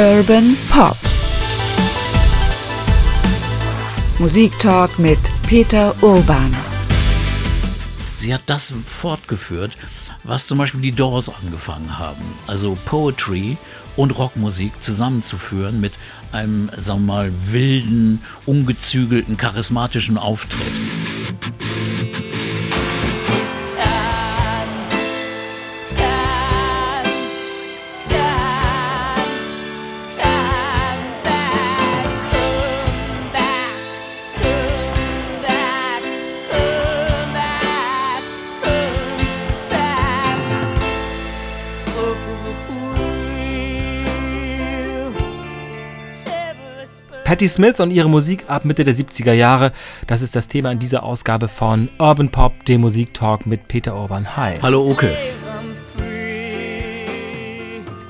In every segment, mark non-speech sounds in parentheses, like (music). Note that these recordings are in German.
Urban Pop. Musiktalk mit Peter Urban. Sie hat das fortgeführt, was zum Beispiel die Doors angefangen haben. Also Poetry und Rockmusik zusammenzuführen mit einem, sagen wir mal, wilden, ungezügelten, charismatischen Auftritt. Patti Smith und ihre Musik ab Mitte der 70er Jahre. Das ist das Thema in dieser Ausgabe von Urban Pop, dem Musiktalk mit Peter Urban. Hi. Hallo Oke.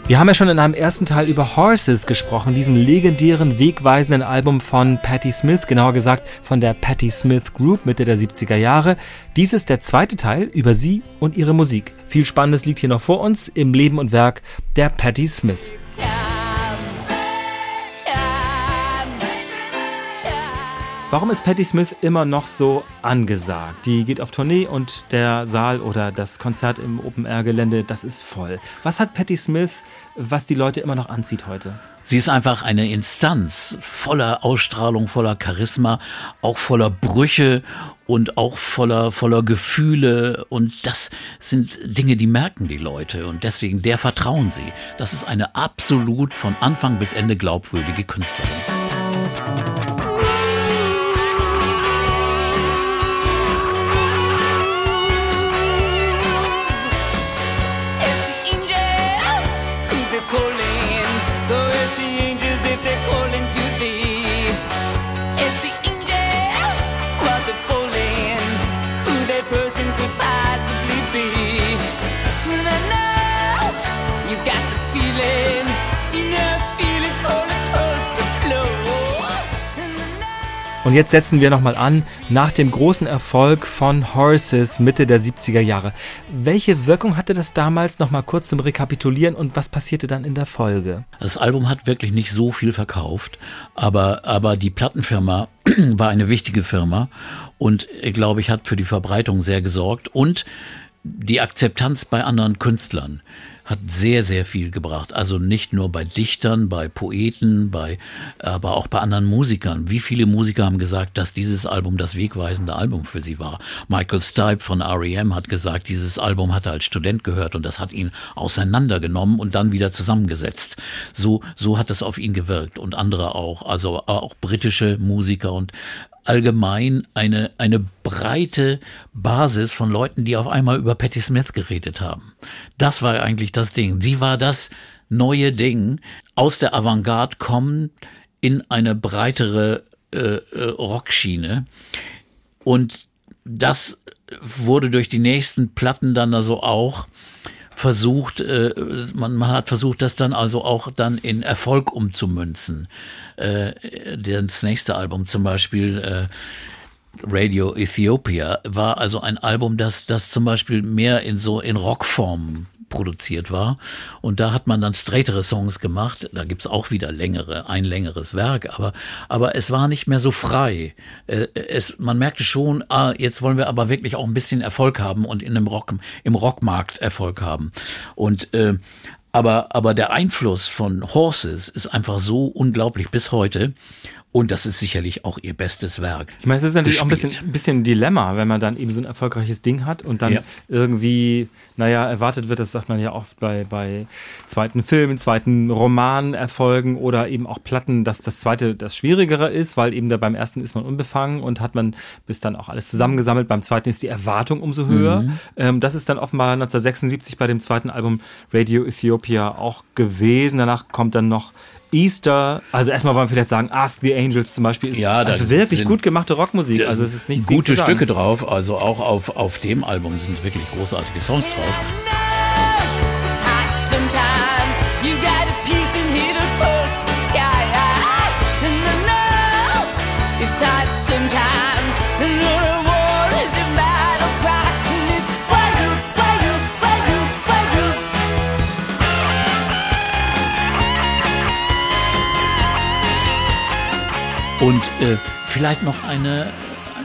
Wir haben ja schon in einem ersten Teil über Horses gesprochen, diesem legendären, wegweisenden Album von Patti Smith, genauer gesagt von der Patti Smith Group Mitte der 70er Jahre. Dies ist der zweite Teil über sie und ihre Musik. Viel Spannendes liegt hier noch vor uns im Leben und Werk der Patti Smith. Warum ist Patti Smith immer noch so angesagt? Die geht auf Tournee und der Saal oder das Konzert im Open-Air-Gelände, das ist voll. Was hat Patti Smith, was die Leute immer noch anzieht heute? Sie ist einfach eine Instanz voller Ausstrahlung, voller Charisma, auch voller Brüche und auch voller, voller Gefühle. Und das sind Dinge, die merken die Leute. Und deswegen, der vertrauen sie. Das ist eine absolut von Anfang bis Ende glaubwürdige Künstlerin. Und jetzt setzen wir nochmal an nach dem großen Erfolg von Horses Mitte der 70er Jahre. Welche Wirkung hatte das damals nochmal kurz zum Rekapitulieren und was passierte dann in der Folge? Das Album hat wirklich nicht so viel verkauft, aber, aber die Plattenfirma (clears throat) war eine wichtige Firma und, glaube ich, hat für die Verbreitung sehr gesorgt und die Akzeptanz bei anderen Künstlern hat sehr, sehr viel gebracht. Also nicht nur bei Dichtern, bei Poeten, bei, aber auch bei anderen Musikern. Wie viele Musiker haben gesagt, dass dieses Album das wegweisende Album für sie war? Michael Stipe von REM hat gesagt, dieses Album hat er als Student gehört und das hat ihn auseinandergenommen und dann wieder zusammengesetzt. So, so hat das auf ihn gewirkt und andere auch. Also auch britische Musiker und allgemein eine, eine breite Basis von Leuten, die auf einmal über Patti Smith geredet haben. Das war eigentlich das Ding. Sie war das neue Ding aus der Avantgarde kommen in eine breitere äh, äh Rockschiene. Und das wurde durch die nächsten Platten dann also auch versucht, äh, man, man hat versucht, das dann also auch dann in Erfolg umzumünzen. Äh, das nächste Album zum Beispiel äh, Radio Ethiopia war also ein Album, das, das zum Beispiel mehr in so in Rockform produziert war. Und da hat man dann straightere Songs gemacht. Da gibt's auch wieder längere, ein längeres Werk, aber, aber es war nicht mehr so frei. Äh, es, man merkte schon, ah, jetzt wollen wir aber wirklich auch ein bisschen Erfolg haben und in einem Rock, im Rockmarkt Erfolg haben. Und äh, aber, aber der Einfluss von Horses ist einfach so unglaublich bis heute. Und das ist sicherlich auch ihr bestes Werk. Ich meine, es ist natürlich gespielt. auch ein bisschen, ein bisschen ein Dilemma, wenn man dann eben so ein erfolgreiches Ding hat und dann ja. irgendwie, naja, erwartet wird, das sagt man ja oft bei, bei zweiten Filmen, zweiten Romanerfolgen oder eben auch Platten, dass das zweite das Schwierigere ist, weil eben da beim ersten ist man unbefangen und hat man bis dann auch alles zusammengesammelt. Beim zweiten ist die Erwartung umso höher. Mhm. Ähm, das ist dann offenbar 1976 bei dem zweiten Album Radio Ethiopia auch gewesen. Danach kommt dann noch Easter, also erstmal wollen wir vielleicht sagen, Ask the Angels zum Beispiel ist ja, also wirklich gut gemachte Rockmusik. Also es ist nichts Gute Stücke drauf, also auch auf, auf dem Album sind wirklich großartige Songs drauf. Und äh, vielleicht noch eine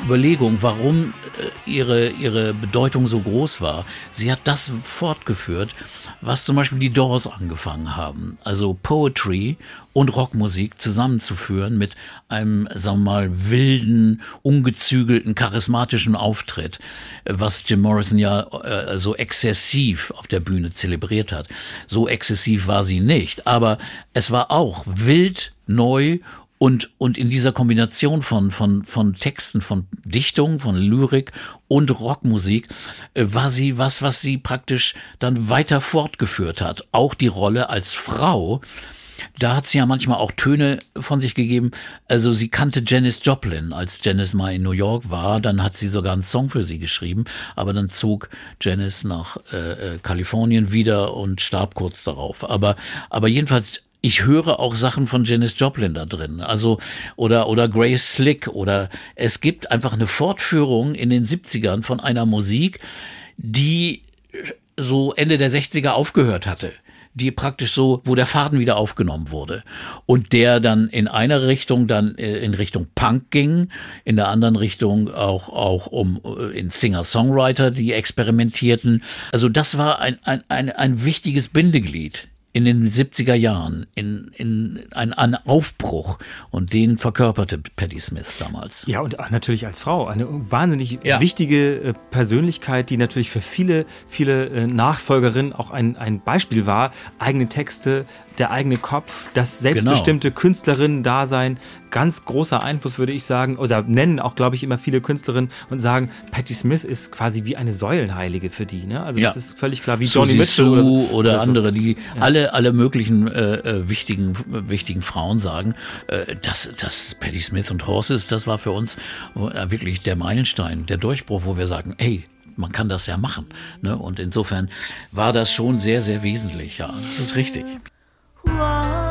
Überlegung, warum äh, ihre, ihre Bedeutung so groß war. Sie hat das fortgeführt, was zum Beispiel die Doors angefangen haben. Also Poetry und Rockmusik zusammenzuführen mit einem, sagen wir mal, wilden, ungezügelten, charismatischen Auftritt, was Jim Morrison ja äh, so exzessiv auf der Bühne zelebriert hat. So exzessiv war sie nicht, aber es war auch wild, neu und, und in dieser Kombination von, von, von Texten, von Dichtung, von Lyrik und Rockmusik äh, war sie was, was sie praktisch dann weiter fortgeführt hat. Auch die Rolle als Frau. Da hat sie ja manchmal auch Töne von sich gegeben. Also sie kannte Janis Joplin, als Janis mal in New York war. Dann hat sie sogar einen Song für sie geschrieben. Aber dann zog Janis nach äh, äh Kalifornien wieder und starb kurz darauf. Aber, aber jedenfalls ich höre auch Sachen von Janis Joplin da drin. Also, oder, oder Grace Slick oder es gibt einfach eine Fortführung in den 70ern von einer Musik, die so Ende der 60er aufgehört hatte die praktisch so, wo der Faden wieder aufgenommen wurde und der dann in einer Richtung dann äh, in Richtung Punk ging, in der anderen Richtung auch auch um äh, in Singer-Songwriter, die experimentierten. Also das war ein ein ein, ein wichtiges Bindeglied in den 70er Jahren in, in ein, ein Aufbruch und den verkörperte Patti Smith damals. Ja, und natürlich als Frau eine wahnsinnig ja. wichtige äh, Persönlichkeit, die natürlich für viele, viele äh, Nachfolgerinnen auch ein, ein Beispiel war, eigene Texte der eigene Kopf, das selbstbestimmte genau. Künstlerinnen-Dasein, ganz großer Einfluss, würde ich sagen, oder nennen auch, glaube ich, immer viele Künstlerinnen und sagen, Patti Smith ist quasi wie eine Säulenheilige für die. Ne? Also ja. das ist völlig klar, wie Johnny Mitchell oder, so, oder, oder, andere, die ja. alle, alle möglichen äh, äh, wichtigen, wichtigen Frauen sagen, äh, dass, dass Patti Smith und Horses, das war für uns äh, wirklich der Meilenstein, der Durchbruch, wo wir sagen, ey, man kann das ja machen. Ne? Und insofern war das schon sehr, sehr wesentlich. Ja, das ist richtig. 忘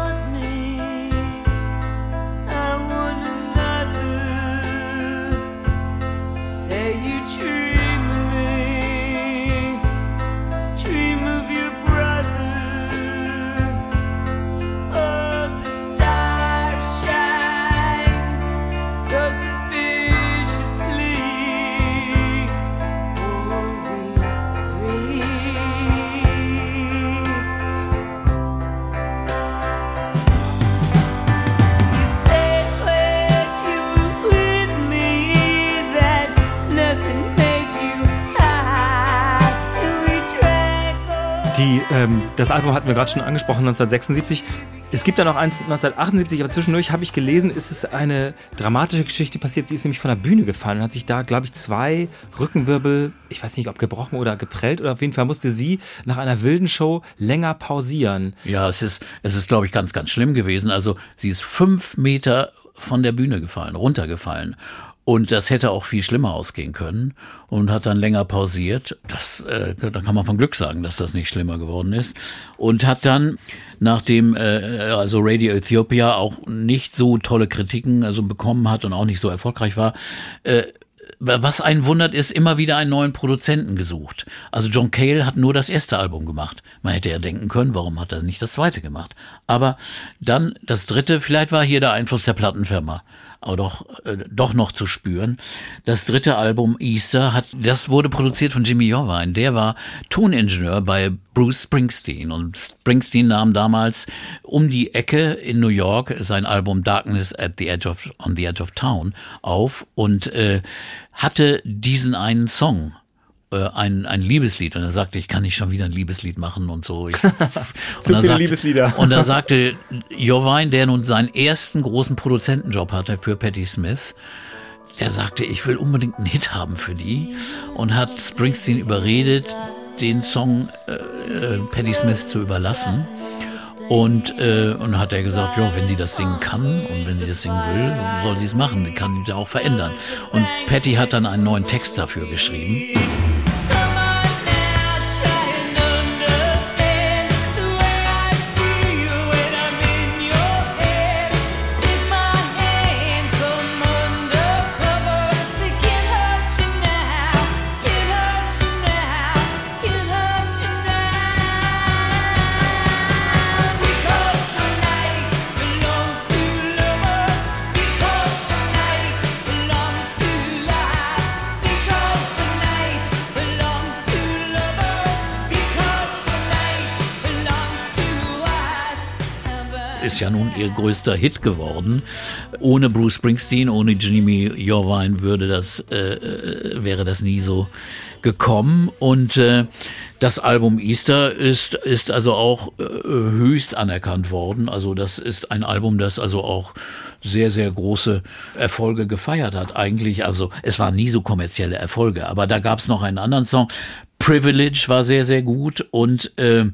Ähm, das Album hatten wir gerade schon angesprochen, 1976. Es gibt da noch eins 1978, aber zwischendurch habe ich gelesen, ist es eine dramatische Geschichte passiert. Sie ist nämlich von der Bühne gefallen und hat sich da, glaube ich, zwei Rückenwirbel, ich weiß nicht, ob gebrochen oder geprellt, oder auf jeden Fall musste sie nach einer wilden Show länger pausieren. Ja, es ist, es ist, glaube ich, ganz, ganz schlimm gewesen. Also sie ist fünf Meter von der Bühne gefallen, runtergefallen. Und das hätte auch viel schlimmer ausgehen können und hat dann länger pausiert. Das, äh, da kann man von Glück sagen, dass das nicht schlimmer geworden ist. Und hat dann, nachdem äh, also Radio Ethiopia auch nicht so tolle Kritiken also bekommen hat und auch nicht so erfolgreich war, äh, was einen wundert, ist immer wieder einen neuen Produzenten gesucht. Also John Cale hat nur das erste Album gemacht. Man hätte ja denken können, warum hat er nicht das zweite gemacht? Aber dann das dritte, vielleicht war hier der Einfluss der Plattenfirma aber doch, äh, doch noch zu spüren. Das dritte Album Easter hat, das wurde produziert von Jimmy Jovine. Der war Toningenieur bei Bruce Springsteen und Springsteen nahm damals um die Ecke in New York sein Album Darkness at the Edge of, on the Edge of Town auf und äh, hatte diesen einen Song ein, ein Liebeslied und er sagte, ich kann nicht schon wieder ein Liebeslied machen und so. Ich, (laughs) (laughs) Zu viele sagte, Liebeslieder. Und da sagte Jovine, der nun seinen ersten großen Produzentenjob hatte für Patti Smith, der sagte, ich will unbedingt einen Hit haben für die und hat Springsteen überredet, den Song äh, äh Patti Smith zu überlassen. Und, äh, und hat er gesagt, ja, wenn sie das singen kann und wenn sie das singen will, soll sie es machen. Die kann sie auch verändern. Und Patty hat dann einen neuen Text dafür geschrieben. Ist ja nun ihr größter Hit geworden. Ohne Bruce Springsteen, ohne Jimmy Jorvine würde das, äh, äh, wäre das nie so gekommen und äh, das Album Easter ist, ist also auch äh, höchst anerkannt worden. Also das ist ein Album, das also auch sehr, sehr große Erfolge gefeiert hat. Eigentlich, also es waren nie so kommerzielle Erfolge, aber da gab es noch einen anderen Song. Privilege war sehr, sehr gut und äh,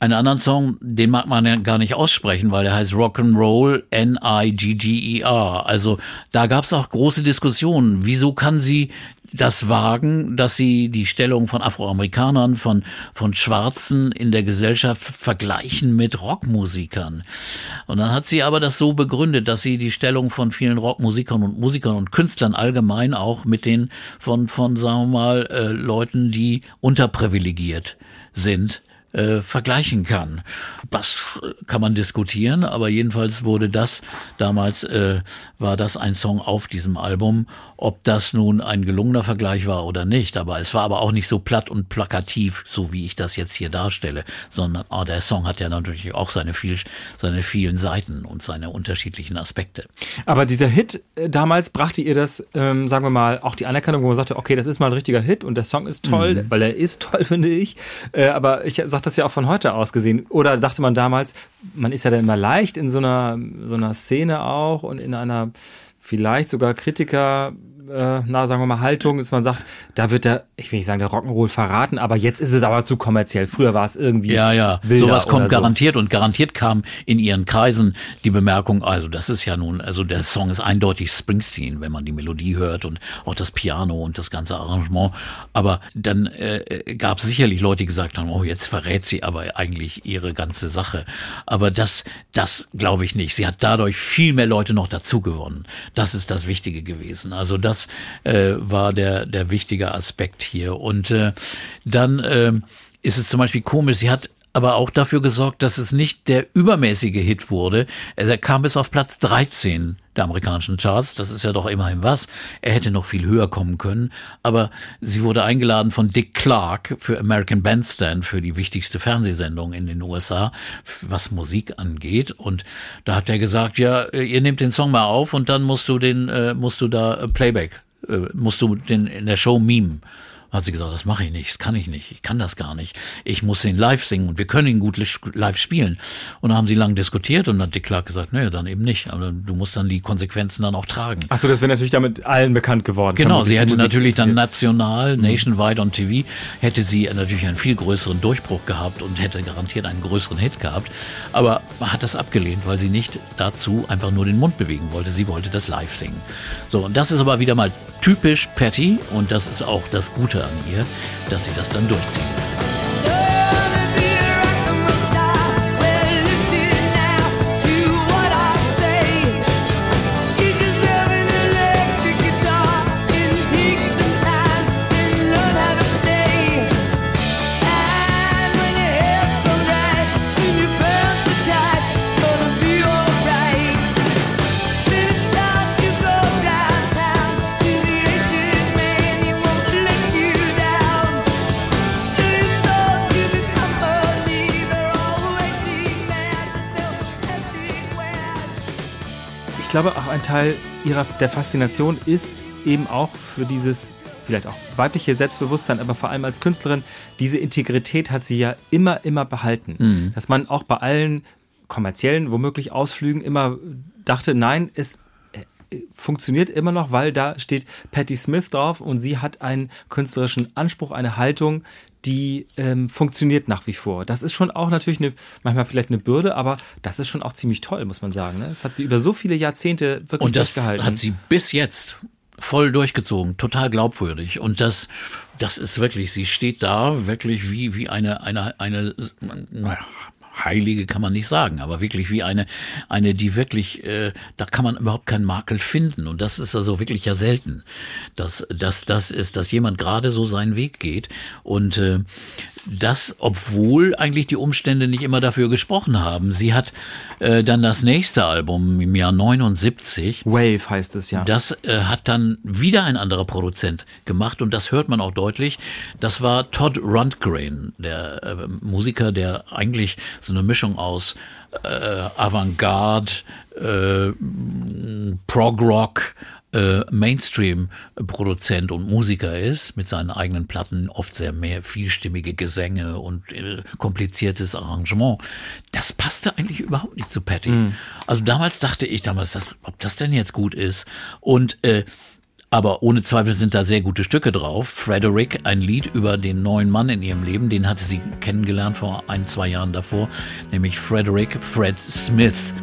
einen anderen Song, den mag man ja gar nicht aussprechen, weil der heißt Rock'n'Roll N-I-G-G-E-R. Also da gab es auch große Diskussionen. Wieso kann sie das wagen, dass sie die Stellung von Afroamerikanern, von, von Schwarzen in der Gesellschaft vergleichen mit Rockmusikern. Und dann hat sie aber das so begründet, dass sie die Stellung von vielen Rockmusikern und Musikern und Künstlern allgemein auch mit den von, von sagen wir mal, äh, Leuten, die unterprivilegiert sind, äh, vergleichen kann. Das kann man diskutieren, aber jedenfalls wurde das damals äh, war das ein Song auf diesem Album. Ob das nun ein gelungener Vergleich war oder nicht, aber es war aber auch nicht so platt und plakativ, so wie ich das jetzt hier darstelle, sondern oh, der Song hat ja natürlich auch seine, viel, seine vielen Seiten und seine unterschiedlichen Aspekte. Aber dieser Hit äh, damals brachte ihr das, ähm, sagen wir mal, auch die Anerkennung, wo man sagte, okay, das ist mal ein richtiger Hit und der Song ist toll, mhm. weil er ist toll, (laughs) finde ich. Äh, aber ich sage das ja auch von heute aus gesehen. Oder sagte man damals, man ist ja dann immer leicht in so einer, so einer Szene auch und in einer vielleicht sogar Kritiker äh, na, sagen wir mal, Haltung, dass man sagt, da wird der, ich will nicht sagen, der Rock'n'Roll verraten, aber jetzt ist es aber zu kommerziell. Früher war es irgendwie. Ja, ja, sowas kommt so. garantiert und garantiert kam in ihren Kreisen die Bemerkung, also das ist ja nun, also der Song ist eindeutig Springsteen, wenn man die Melodie hört und auch das Piano und das ganze Arrangement. Aber dann äh, gab es sicherlich Leute, die gesagt haben, oh, jetzt verrät sie aber eigentlich ihre ganze Sache. Aber das, das glaube ich nicht. Sie hat dadurch viel mehr Leute noch dazu gewonnen. Das ist das Wichtige gewesen. Also das das äh, war der, der wichtige Aspekt hier. Und äh, dann äh, ist es zum Beispiel komisch, sie hat aber auch dafür gesorgt, dass es nicht der übermäßige Hit wurde. Er kam bis auf Platz 13 der amerikanischen Charts. Das ist ja doch immerhin was. Er hätte noch viel höher kommen können. Aber sie wurde eingeladen von Dick Clark für American Bandstand, für die wichtigste Fernsehsendung in den USA, was Musik angeht. Und da hat er gesagt, ja, ihr nehmt den Song mal auf und dann musst du den, äh, musst du da Playback, äh, musst du den in der Show meme hat sie gesagt, das mache ich nicht, das kann ich nicht, ich kann das gar nicht. Ich muss ihn live singen und wir können ihn gut live spielen. Und dann haben sie lange diskutiert und dann hat Dick Clark gesagt, naja, dann eben nicht. Aber du musst dann die Konsequenzen dann auch tragen. Achso, das wäre natürlich damit allen bekannt geworden. Genau, sie hätte natürlich dann national, mhm. nationwide on TV, hätte sie natürlich einen viel größeren Durchbruch gehabt und hätte garantiert einen größeren Hit gehabt. Aber man hat das abgelehnt, weil sie nicht dazu einfach nur den Mund bewegen wollte. Sie wollte das live singen. So, und das ist aber wieder mal typisch Patty und das ist auch das Gute an ihr, dass sie das dann durchziehen. Glaube, auch ein Teil ihrer der Faszination ist eben auch für dieses vielleicht auch weibliche Selbstbewusstsein, aber vor allem als Künstlerin, diese Integrität hat sie ja immer, immer behalten. Mhm. Dass man auch bei allen kommerziellen, womöglich Ausflügen immer dachte, nein, es funktioniert immer noch, weil da steht Patti Smith drauf und sie hat einen künstlerischen Anspruch, eine Haltung, die ähm, funktioniert nach wie vor. Das ist schon auch natürlich eine, manchmal vielleicht eine Bürde, aber das ist schon auch ziemlich toll, muss man sagen. Ne? Das hat sie über so viele Jahrzehnte wirklich Und das gehalten. hat sie bis jetzt voll durchgezogen, total glaubwürdig. Und das, das ist wirklich, sie steht da wirklich wie, wie eine, eine, eine, naja, Heilige kann man nicht sagen, aber wirklich wie eine, eine, die wirklich, äh, da kann man überhaupt keinen Makel finden. Und das ist also wirklich ja selten, dass, dass das ist, dass jemand gerade so seinen Weg geht. Und äh, das, obwohl eigentlich die Umstände nicht immer dafür gesprochen haben. Sie hat äh, dann das nächste Album im Jahr 79. Wave heißt es ja. Das äh, hat dann wieder ein anderer Produzent gemacht und das hört man auch deutlich. Das war Todd Rundgren, der äh, Musiker, der eigentlich so eine Mischung aus äh, Avantgarde, äh, Prog-Rock, äh, Mainstream-Produzent und Musiker ist, mit seinen eigenen Platten, oft sehr mehr vielstimmige Gesänge und äh, kompliziertes Arrangement, das passte eigentlich überhaupt nicht zu Patty. Mhm. Also damals dachte ich damals, dass, ob das denn jetzt gut ist. Und äh, aber ohne Zweifel sind da sehr gute Stücke drauf. Frederick, ein Lied über den neuen Mann in ihrem Leben, den hatte sie kennengelernt vor ein, zwei Jahren davor, nämlich Frederick Fred Smith.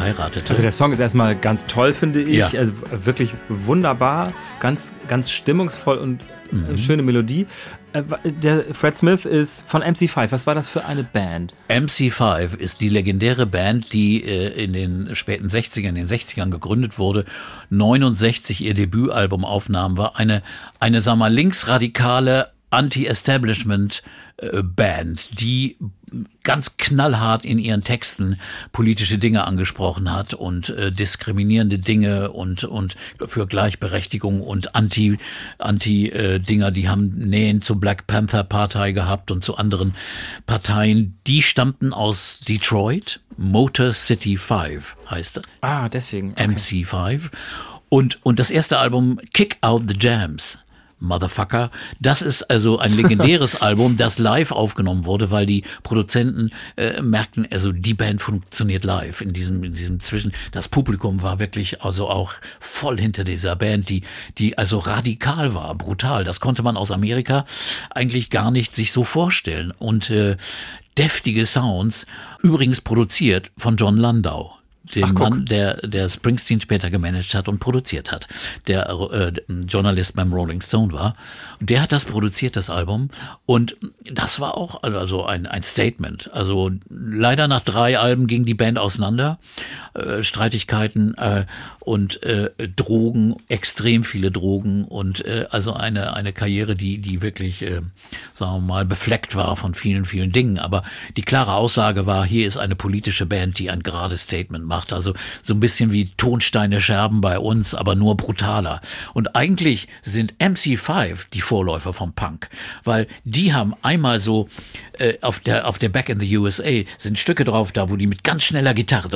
Geheiratet Also der Song ist erstmal ganz toll, finde ich. Ja. Also wirklich wunderbar, ganz, ganz stimmungsvoll und mhm. schöne Melodie. Äh, der Fred Smith ist von MC5. Was war das für eine Band? MC5 ist die legendäre Band, die äh, in den späten 60ern, in den 60ern gegründet wurde. 69 ihr Debütalbum aufnahm, war eine, eine, sag mal, linksradikale Anti-Establishment äh, Band, die ganz knallhart in ihren Texten politische Dinge angesprochen hat und äh, diskriminierende Dinge und und für Gleichberechtigung und anti anti äh, Dinger, die haben Nähen zur Black Panther Partei gehabt und zu anderen Parteien, die stammten aus Detroit, Motor City 5 heißt er. Ah, deswegen. Okay. MC5 und und das erste Album Kick Out the Jams Motherfucker. Das ist also ein legendäres (laughs) Album, das live aufgenommen wurde, weil die Produzenten äh, merkten, also die Band funktioniert live in diesem, in diesem Zwischen. Das Publikum war wirklich also auch voll hinter dieser Band, die, die also radikal war, brutal. Das konnte man aus Amerika eigentlich gar nicht sich so vorstellen. Und äh, deftige Sounds, übrigens produziert von John Landau den Ach, Mann, der, der Springsteen später gemanagt hat und produziert hat, der äh, Journalist beim Rolling Stone war. Der hat das produziert, das Album. Und das war auch also ein, ein Statement. Also leider nach drei Alben ging die Band auseinander. Äh, Streitigkeiten äh, und äh, Drogen, extrem viele Drogen und äh, also eine, eine Karriere, die, die wirklich, äh, sagen wir mal, befleckt war von vielen, vielen Dingen. Aber die klare Aussage war, hier ist eine politische Band, die ein gerades Statement macht. Also so ein bisschen wie Tonsteine Scherben bei uns, aber nur brutaler. Und eigentlich sind MC5 die Vorläufer vom Punk, weil die haben einmal so äh, auf der auf der Back in the USA sind Stücke drauf da, wo die mit ganz schneller Gitarre,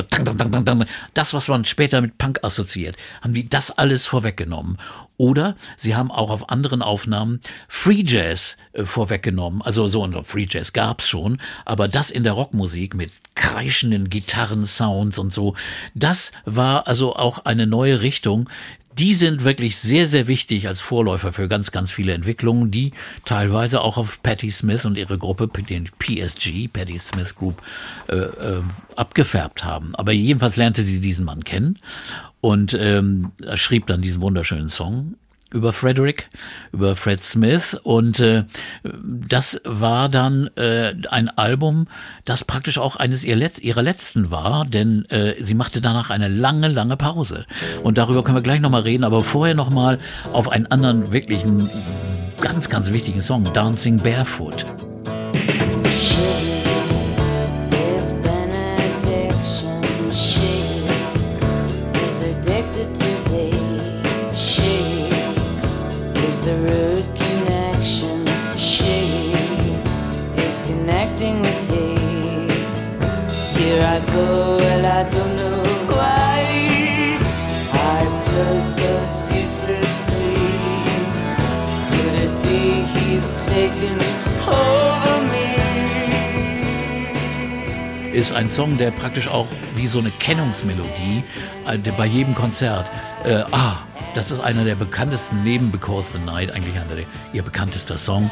das was man später mit Punk assoziiert, haben die das alles vorweggenommen. Oder sie haben auch auf anderen Aufnahmen Free Jazz äh, vorweggenommen. Also so ein Free Jazz gab's schon, aber das in der Rockmusik mit kreischenden Gitarrensounds und so, das war also auch eine neue Richtung, die sind wirklich sehr, sehr wichtig als Vorläufer für ganz, ganz viele Entwicklungen, die teilweise auch auf Patti Smith und ihre Gruppe, den PSG, Patti Smith Group, äh, äh, abgefärbt haben. Aber jedenfalls lernte sie diesen Mann kennen und ähm, schrieb dann diesen wunderschönen Song über Frederick, über Fred Smith und äh, das war dann äh, ein Album, das praktisch auch eines ihrer letzten war, denn äh, sie machte danach eine lange, lange Pause und darüber können wir gleich nochmal reden, aber vorher nochmal auf einen anderen wirklichen ganz, ganz wichtigen Song, Dancing Barefoot. Ist ein Song, der praktisch auch wie so eine Kennungsmelodie äh, bei jedem Konzert, äh, ah, das ist einer der bekanntesten neben Because the Night, eigentlich einer der ihr bekanntester Song,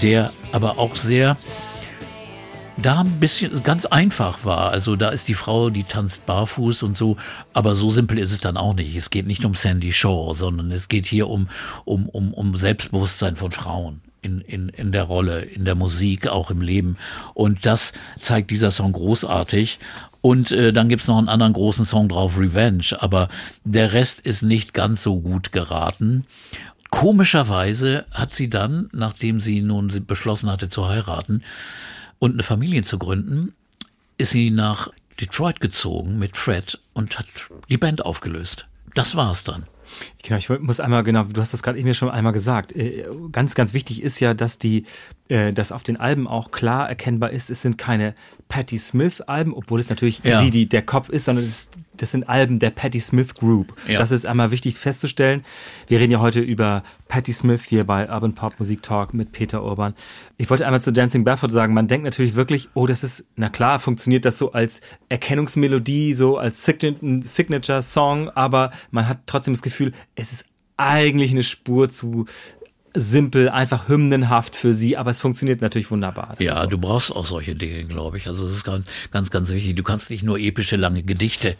der aber auch sehr da ein bisschen ganz einfach war. Also da ist die Frau, die tanzt barfuß und so, aber so simpel ist es dann auch nicht. Es geht nicht um Sandy Shaw, sondern es geht hier um, um, um, um Selbstbewusstsein von Frauen. In, in, in der Rolle, in der Musik, auch im Leben. Und das zeigt dieser Song großartig. Und äh, dann gibt's noch einen anderen großen Song drauf, Revenge. Aber der Rest ist nicht ganz so gut geraten. Komischerweise hat sie dann, nachdem sie nun beschlossen hatte zu heiraten und eine Familie zu gründen, ist sie nach Detroit gezogen mit Fred und hat die Band aufgelöst. Das war's dann. Genau, ich muss einmal, genau, du hast das gerade eben schon einmal gesagt. Äh, ganz, ganz wichtig ist ja, dass die, äh, dass auf den Alben auch klar erkennbar ist, es sind keine Patti Smith Alben, obwohl es natürlich ja. sie die der Kopf ist, sondern ist, das sind Alben der Patti Smith Group. Ja. Das ist einmal wichtig festzustellen. Wir reden ja heute über Patti Smith hier bei Urban Pop Musik Talk mit Peter Urban. Ich wollte einmal zu Dancing Barefoot sagen, man denkt natürlich wirklich, oh, das ist, na klar, funktioniert das so als Erkennungsmelodie, so als Signature Song, aber man hat trotzdem das Gefühl, es ist eigentlich eine Spur zu simpel, einfach hymnenhaft für sie, aber es funktioniert natürlich wunderbar. Das ja, so. du brauchst auch solche Dinge, glaube ich. Also es ist ganz, ganz, ganz wichtig. Du kannst nicht nur epische, lange Gedichte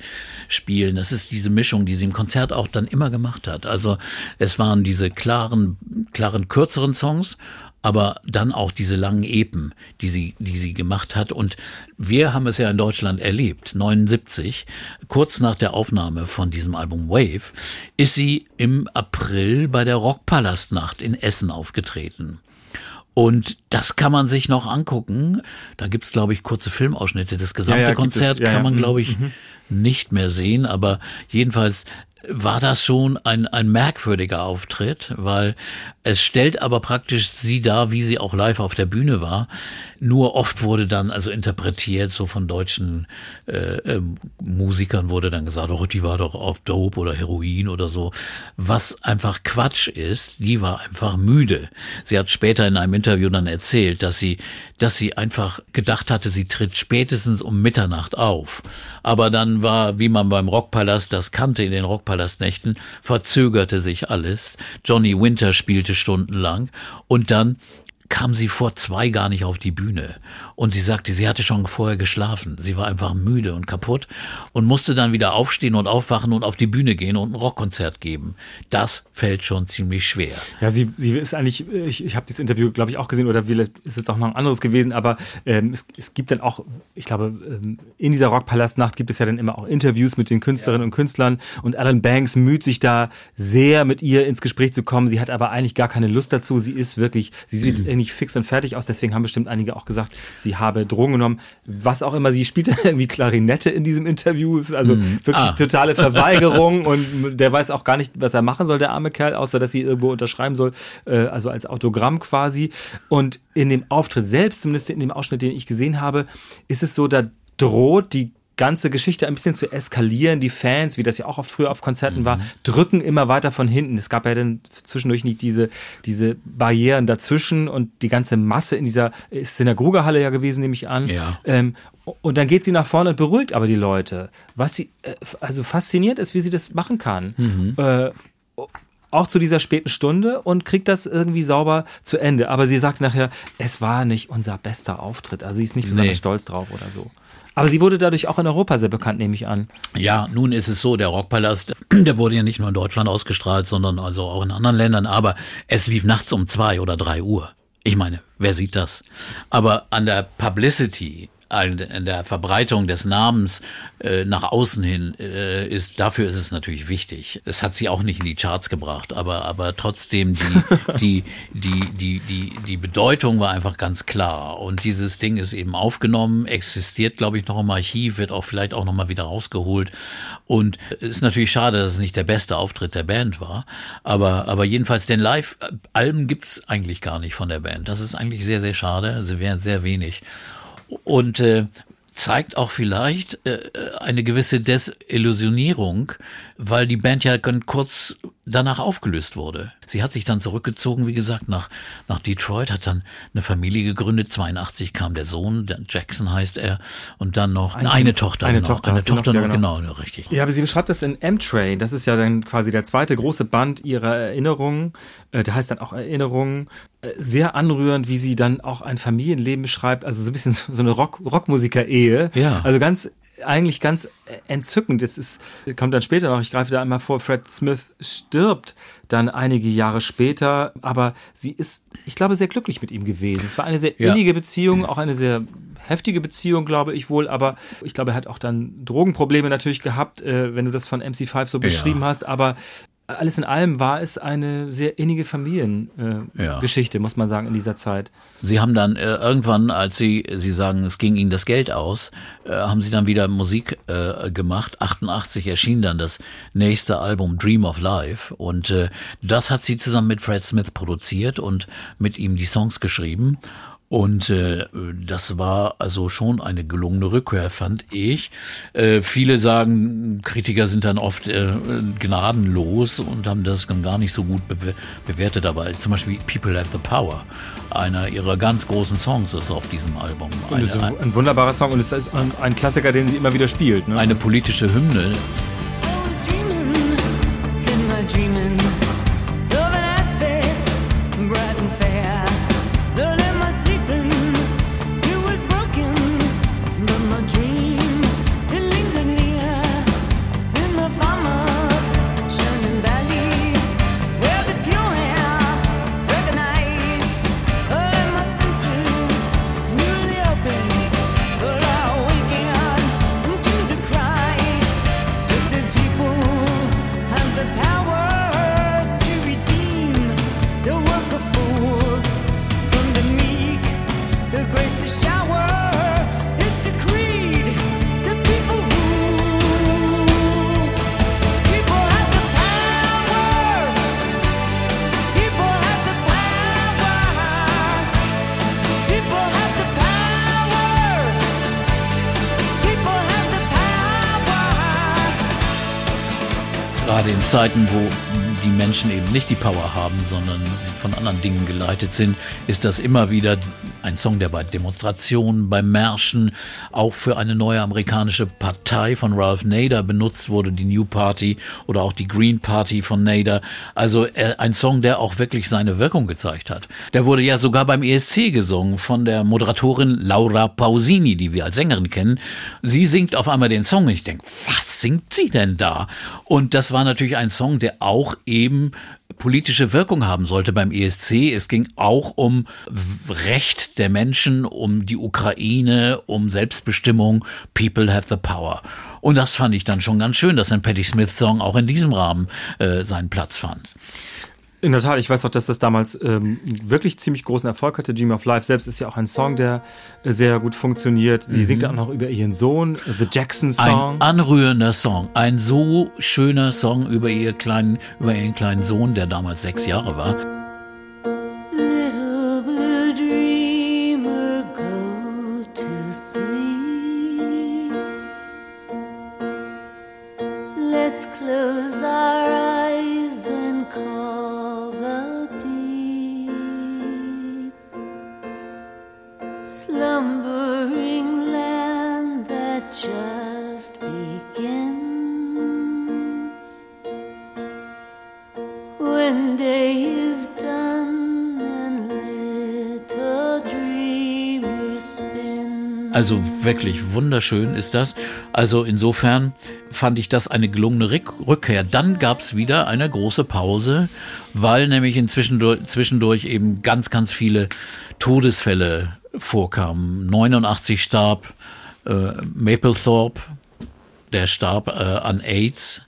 spielen. Das ist diese Mischung, die sie im Konzert auch dann immer gemacht hat. Also es waren diese klaren, klaren, kürzeren Songs, aber dann auch diese langen Epen, die sie, die sie gemacht hat. Und wir haben es ja in Deutschland erlebt. 79, kurz nach der Aufnahme von diesem Album Wave, ist sie im April bei der Rockpalastnacht in Essen aufgetreten. Und das kann man sich noch angucken. Da gibt's, glaube ich, kurze Filmausschnitte. Das gesamte ja, ja, Konzert ja, kann man, glaube ich, mhm. nicht mehr sehen. Aber jedenfalls war das schon ein, ein merkwürdiger Auftritt, weil es stellt aber praktisch sie dar, wie sie auch live auf der Bühne war. Nur oft wurde dann also interpretiert, so von deutschen äh, äh, Musikern wurde dann gesagt, oh, die war doch auf Dope oder Heroin oder so. Was einfach Quatsch ist, die war einfach müde. Sie hat später in einem Interview dann erzählt, dass sie, dass sie einfach gedacht hatte, sie tritt spätestens um Mitternacht auf. Aber dann war, wie man beim Rockpalast das kannte in den Rockpalastnächten, verzögerte sich alles. Johnny Winter spielte stundenlang und dann kam sie vor zwei gar nicht auf die Bühne. Und sie sagte, sie hatte schon vorher geschlafen. Sie war einfach müde und kaputt und musste dann wieder aufstehen und aufwachen und auf die Bühne gehen und ein Rockkonzert geben. Das fällt schon ziemlich schwer. Ja, sie, sie ist eigentlich, ich, ich habe dieses Interview, glaube ich, auch gesehen oder vielleicht ist es auch noch ein anderes gewesen, aber ähm, es, es gibt dann auch, ich glaube, ähm, in dieser Rockpalastnacht gibt es ja dann immer auch Interviews mit den Künstlerinnen ja. und Künstlern und Alan Banks müht sich da sehr mit ihr ins Gespräch zu kommen. Sie hat aber eigentlich gar keine Lust dazu. Sie ist wirklich, sie sieht mhm (clears throat) nicht fix und fertig aus. Deswegen haben bestimmt einige auch gesagt, sie habe Drogen genommen. Was auch immer, sie spielte (laughs) irgendwie Klarinette in diesem Interview. Also mhm. wirklich ah. totale Verweigerung (laughs) und der weiß auch gar nicht, was er machen soll, der arme Kerl, außer dass sie irgendwo unterschreiben soll, äh, also als Autogramm quasi. Und in dem Auftritt selbst, zumindest in dem Ausschnitt, den ich gesehen habe, ist es so, da droht die ganze Geschichte ein bisschen zu eskalieren. Die Fans, wie das ja auch oft früher auf Konzerten mhm. war, drücken immer weiter von hinten. Es gab ja dann zwischendurch nicht diese, diese Barrieren dazwischen und die ganze Masse in dieser Synagogehalle ja gewesen, nehme ich an. Ja. Ähm, und dann geht sie nach vorne und beruhigt aber die Leute. Was sie, äh, also fasziniert ist, wie sie das machen kann. Mhm. Äh, auch zu dieser späten Stunde und kriegt das irgendwie sauber zu Ende. Aber sie sagt nachher, es war nicht unser bester Auftritt. Also sie ist nicht besonders nee. stolz drauf oder so. Aber sie wurde dadurch auch in Europa sehr bekannt, nehme ich an. Ja, nun ist es so, der Rockpalast, (clears throat) der wurde ja nicht nur in Deutschland ausgestrahlt, sondern also auch in anderen Ländern, aber es lief nachts um zwei oder drei Uhr. Ich meine, wer sieht das? Aber an der Publicity in der Verbreitung des Namens äh, nach außen hin äh, ist, dafür ist es natürlich wichtig. Es hat sie auch nicht in die Charts gebracht, aber, aber trotzdem die, (laughs) die, die, die, die, die Bedeutung war einfach ganz klar. Und dieses Ding ist eben aufgenommen, existiert, glaube ich, noch im Archiv, wird auch vielleicht auch nochmal wieder rausgeholt. Und es ist natürlich schade, dass es nicht der beste Auftritt der Band war. Aber, aber jedenfalls, den Live-Alben gibt's eigentlich gar nicht von der Band. Das ist eigentlich sehr, sehr schade. Also wären sehr wenig und äh, zeigt auch vielleicht äh, eine gewisse Desillusionierung, weil die Band ja kurz danach aufgelöst wurde. Sie hat sich dann zurückgezogen, wie gesagt, nach, nach Detroit, hat dann eine Familie gegründet. 82 kam der Sohn, der Jackson heißt er, und dann noch eine, eine Tochter. Eine genau, Tochter, eine Tochter noch, noch, genau. genau, richtig. Ja, aber sie beschreibt das in M-Train. Das ist ja dann quasi der zweite große Band ihrer Erinnerungen. Äh, der heißt dann auch Erinnerungen. Äh, sehr anrührend, wie sie dann auch ein Familienleben beschreibt. Also so ein bisschen so eine Rock, Rockmusiker-Ehe. Ja. Also ganz eigentlich ganz entzückend. Es ist, kommt dann später noch, ich greife da einmal vor, Fred Smith stirbt dann einige Jahre später, aber sie ist, ich glaube, sehr glücklich mit ihm gewesen. Es war eine sehr innige ja. Beziehung, auch eine sehr heftige Beziehung, glaube ich wohl, aber ich glaube, er hat auch dann Drogenprobleme natürlich gehabt, äh, wenn du das von MC5 so beschrieben ja. hast, aber alles in allem war es eine sehr innige Familiengeschichte, äh, ja. muss man sagen, in dieser Zeit. Sie haben dann äh, irgendwann, als Sie, Sie sagen, es ging Ihnen das Geld aus, äh, haben Sie dann wieder Musik äh, gemacht. 88 erschien dann das nächste Album Dream of Life und äh, das hat sie zusammen mit Fred Smith produziert und mit ihm die Songs geschrieben. Und äh, das war also schon eine gelungene Rückkehr, fand ich. Äh, viele sagen, Kritiker sind dann oft äh, gnadenlos und haben das dann gar nicht so gut be bewertet. Aber zum Beispiel People Have the Power, einer ihrer ganz großen Songs ist auf diesem Album. Eine, ein, ein wunderbarer Song und es ist ein, ein Klassiker, den sie immer wieder spielt. Ne? Eine politische Hymne. Zeiten, wo die Menschen eben nicht die Power haben, sondern von anderen Dingen geleitet sind, ist das immer wieder ein Song, der bei Demonstrationen, bei Märschen, auch für eine neue amerikanische Partei von Ralph Nader benutzt wurde, die New Party oder auch die Green Party von Nader. Also äh, ein Song, der auch wirklich seine Wirkung gezeigt hat. Der wurde ja sogar beim ESC gesungen von der Moderatorin Laura Pausini, die wir als Sängerin kennen. Sie singt auf einmal den Song und ich denke, was singt sie denn da? Und das war natürlich ein Song, der auch eben politische Wirkung haben sollte beim ESC. Es ging auch um Recht der Menschen, um die Ukraine, um Selbstbestimmung. People have the power. Und das fand ich dann schon ganz schön, dass ein Patti Smith Song auch in diesem Rahmen äh, seinen Platz fand. In der Tat, ich weiß auch, dass das damals ähm, wirklich ziemlich großen Erfolg hatte. Dream of Life selbst ist ja auch ein Song, der äh, sehr gut funktioniert. Sie mhm. singt auch noch über ihren Sohn, The Jackson Song. Ein anrührender Song, ein so schöner Song über, ihr kleinen, über ihren kleinen Sohn, der damals sechs Jahre war. Also wirklich wunderschön ist das. Also insofern fand ich das eine gelungene Rückkehr. Dann gab es wieder eine große Pause, weil nämlich inzwischen zwischendurch eben ganz, ganz viele Todesfälle vorkamen. 89 starb äh, Maplethorpe, der starb äh, an AIDS.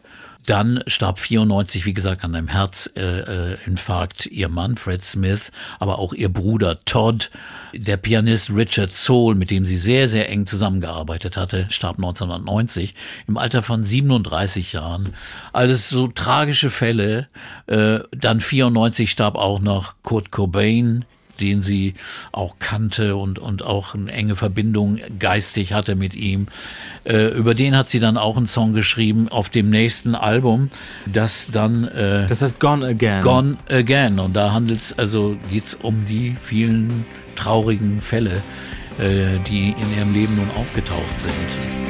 Dann starb 94, wie gesagt, an einem Herzinfarkt ihr Mann Fred Smith, aber auch ihr Bruder Todd. Der Pianist Richard Soul, mit dem sie sehr, sehr eng zusammengearbeitet hatte, starb 1990 im Alter von 37 Jahren. Alles so tragische Fälle. Äh, dann 94 starb auch noch Kurt Cobain, den sie auch kannte und, und auch eine enge Verbindung geistig hatte mit ihm. Äh, über den hat sie dann auch einen Song geschrieben auf dem nächsten Album, das dann äh, Das heißt Gone Again. Gone Again. Und da handelt es, also geht's um die vielen traurigen Fälle, äh, die in ihrem Leben nun aufgetaucht sind.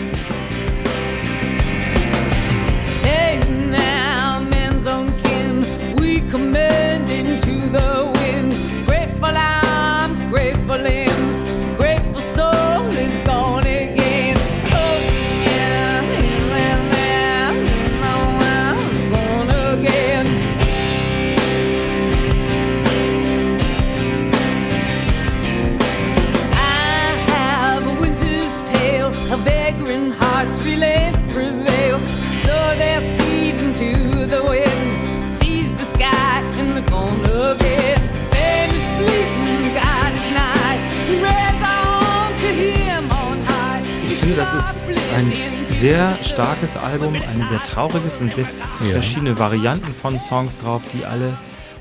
Sehr starkes Album, ein sehr trauriges und sehr ja. verschiedene Varianten von Songs drauf, die alle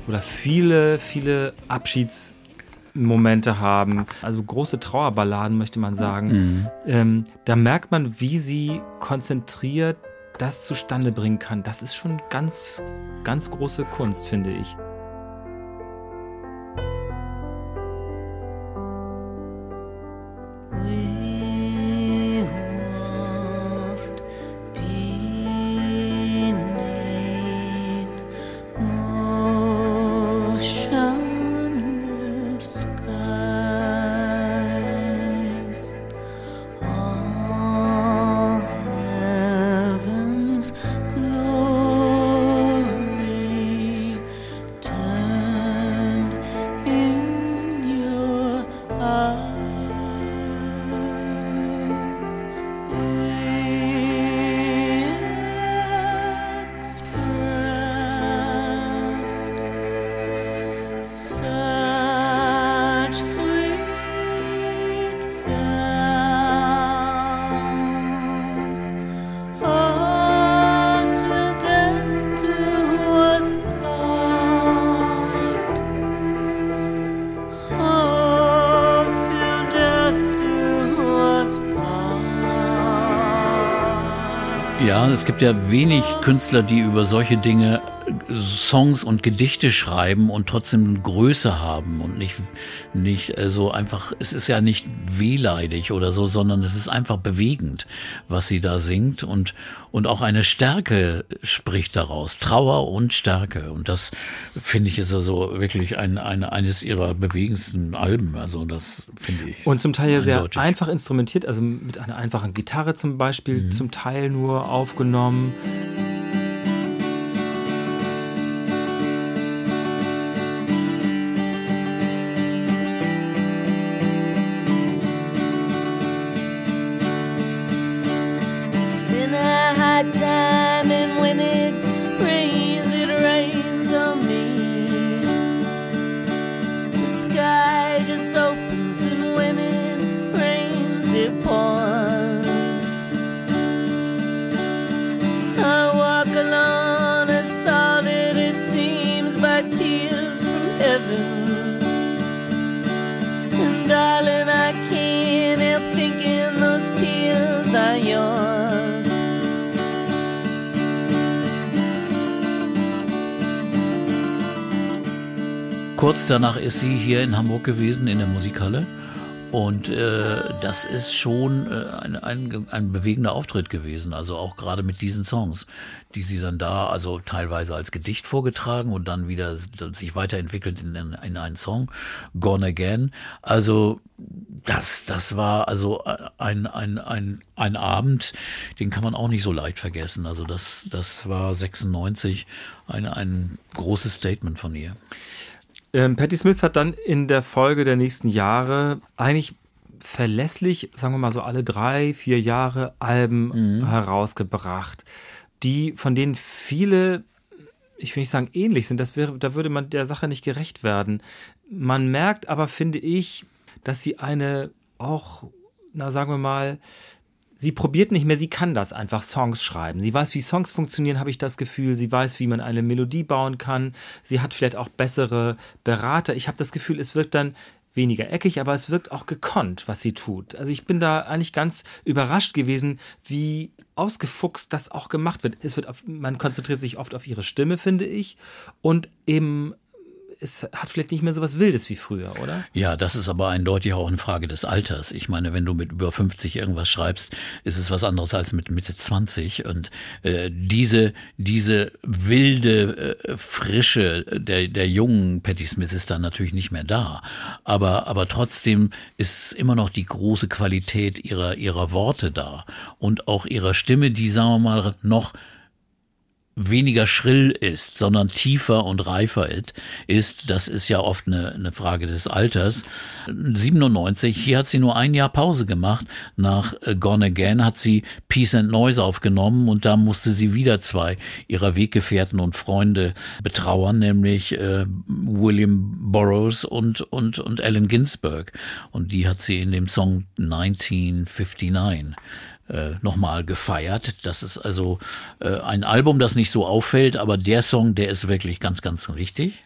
oder viele, viele Abschiedsmomente haben. Also große Trauerballaden, möchte man sagen. Mhm. Ähm, da merkt man, wie sie konzentriert das zustande bringen kann. Das ist schon ganz, ganz große Kunst, finde ich. Es gibt ja wenig Künstler, die über solche Dinge Songs und Gedichte schreiben und trotzdem Größe haben und nicht, nicht also einfach, es ist ja nicht wehleidig oder so, sondern es ist einfach bewegend, was sie da singt und, und auch eine Stärke spricht daraus, Trauer und Stärke und das finde ich ist also wirklich ein, eine, eines ihrer bewegendsten Alben, also das finde ich. Und zum Teil ja sehr einfach instrumentiert, also mit einer einfachen Gitarre zum Beispiel, mhm. zum Teil nur aufgenommen. Kurz danach ist sie hier in Hamburg gewesen, in der Musikhalle. Und äh, das ist schon äh, ein, ein, ein bewegender Auftritt gewesen. Also auch gerade mit diesen Songs, die sie dann da, also teilweise als Gedicht vorgetragen und dann wieder sich weiterentwickelt in, in einen Song, Gone Again. Also das, das war also ein, ein, ein, ein Abend, den kann man auch nicht so leicht vergessen. Also das, das war 96 ein, ein großes Statement von ihr. Ähm, Patti Smith hat dann in der Folge der nächsten Jahre eigentlich verlässlich, sagen wir mal so alle drei, vier Jahre Alben mhm. herausgebracht, die von denen viele, ich will nicht sagen ähnlich sind, das wäre, da würde man der Sache nicht gerecht werden. Man merkt aber, finde ich, dass sie eine auch, na sagen wir mal, sie probiert nicht mehr, sie kann das einfach Songs schreiben. Sie weiß, wie Songs funktionieren, habe ich das Gefühl. Sie weiß, wie man eine Melodie bauen kann. Sie hat vielleicht auch bessere Berater. Ich habe das Gefühl, es wirkt dann weniger eckig, aber es wirkt auch gekonnt, was sie tut. Also ich bin da eigentlich ganz überrascht gewesen, wie ausgefuchst das auch gemacht wird. Es wird auf, man konzentriert sich oft auf ihre Stimme, finde ich, und eben es hat vielleicht nicht mehr so was Wildes wie früher, oder? Ja, das ist aber eindeutig auch eine Frage des Alters. Ich meine, wenn du mit über 50 irgendwas schreibst, ist es was anderes als mit Mitte 20. Und äh, diese, diese wilde äh, Frische der, der jungen Patti Smith ist dann natürlich nicht mehr da. Aber, aber trotzdem ist immer noch die große Qualität ihrer, ihrer Worte da. Und auch ihrer Stimme, die, sagen wir mal, noch weniger schrill ist, sondern tiefer und reifer ist, das ist ja oft eine, eine Frage des Alters. 97, hier hat sie nur ein Jahr Pause gemacht. Nach äh, Gone Again hat sie Peace and Noise aufgenommen und da musste sie wieder zwei ihrer Weggefährten und Freunde betrauern, nämlich äh, William Burroughs und, und, und Allen Ginsberg. Und die hat sie in dem Song 1959 äh, nochmal gefeiert. Das ist also äh, ein Album, das nicht so auffällt, aber der Song, der ist wirklich ganz, ganz wichtig.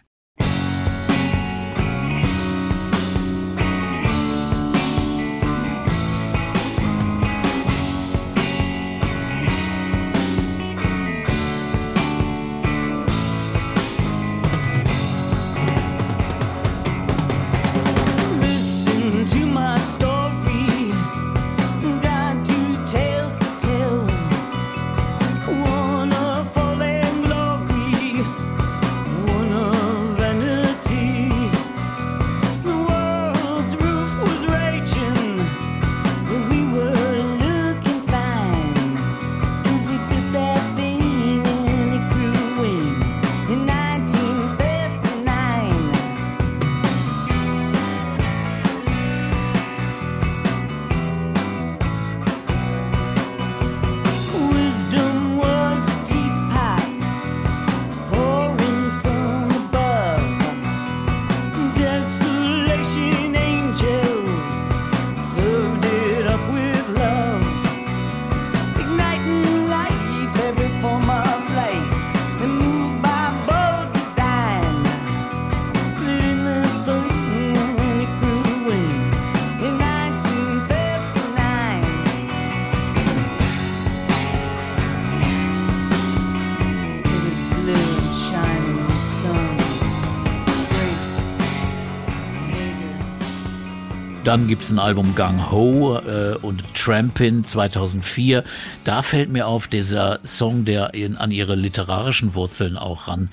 Dann gibt es ein Album Gang Ho äh, und Trampin 2004. Da fällt mir auf dieser Song, der in, an ihre literarischen Wurzeln auch ran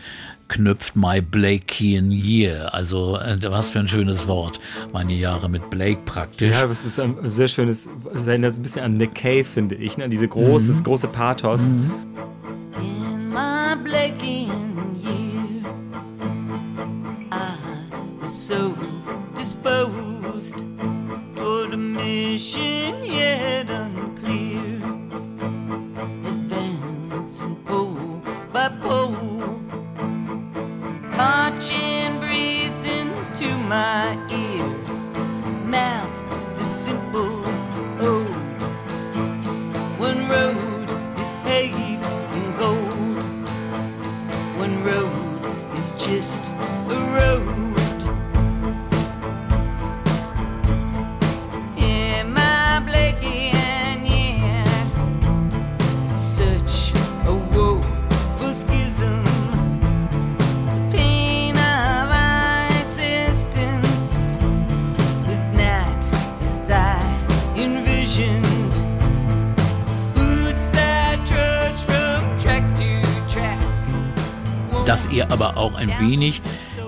knüpft My Blakean Year. Also äh, was für ein schönes Wort. Meine Jahre mit Blake praktisch. Ja, das ist ein sehr schönes, es erinnert ein bisschen an Nick Cave, finde ich. Ne? Diese großes, mhm. große Pathos. Mhm. In my Blakean year I was so disposed toward a mission yet unclear. Advancing pole by pole, marching breathed into my ear, mouthed the simple ode. One road is paved in gold, one road is just a road. Auch ein wenig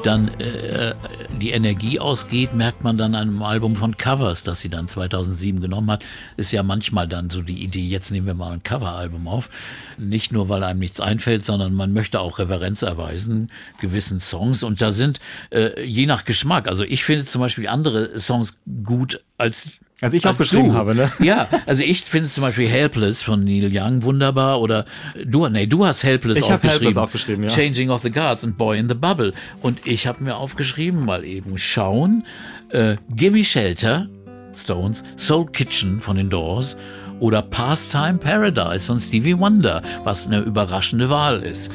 dann äh, die Energie ausgeht, merkt man dann an einem Album von Covers, das sie dann 2007 genommen hat. Ist ja manchmal dann so die Idee, jetzt nehmen wir mal ein Coveralbum auf. Nicht nur, weil einem nichts einfällt, sondern man möchte auch Reverenz erweisen gewissen Songs. Und da sind äh, je nach Geschmack, also ich finde zum Beispiel andere Songs gut als also ich auch geschrieben habe, ne? Ja, also ich finde zum Beispiel Helpless von Neil Young wunderbar oder du, nee, du hast Helpless ich auch geschrieben. Helpless aufgeschrieben, ja. Changing of the Guards und Boy in the Bubble. Und ich habe mir aufgeschrieben, mal eben schauen, äh, Gimme Shelter, Stones, Soul Kitchen von den Doors oder Pastime Paradise von Stevie Wonder, was eine überraschende Wahl ist.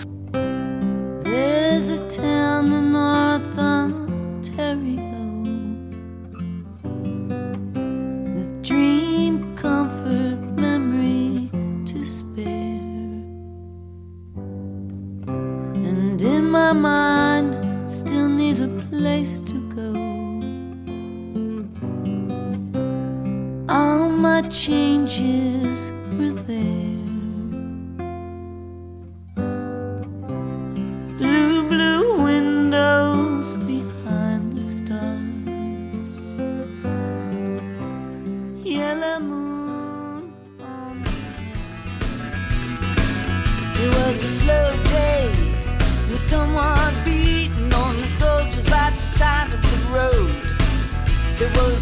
Dream, comfort, memory to spare. And in my mind, still need a place to go. All my changes were there.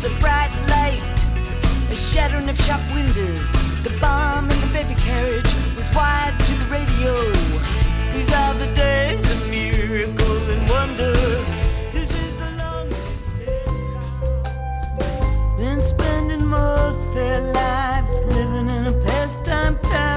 Was a bright light, a shattering of shop windows. The bomb in the baby carriage was wired to the radio. These are the days of miracle and wonder. This is the longest Been spending most their lives living in a pastime paradise.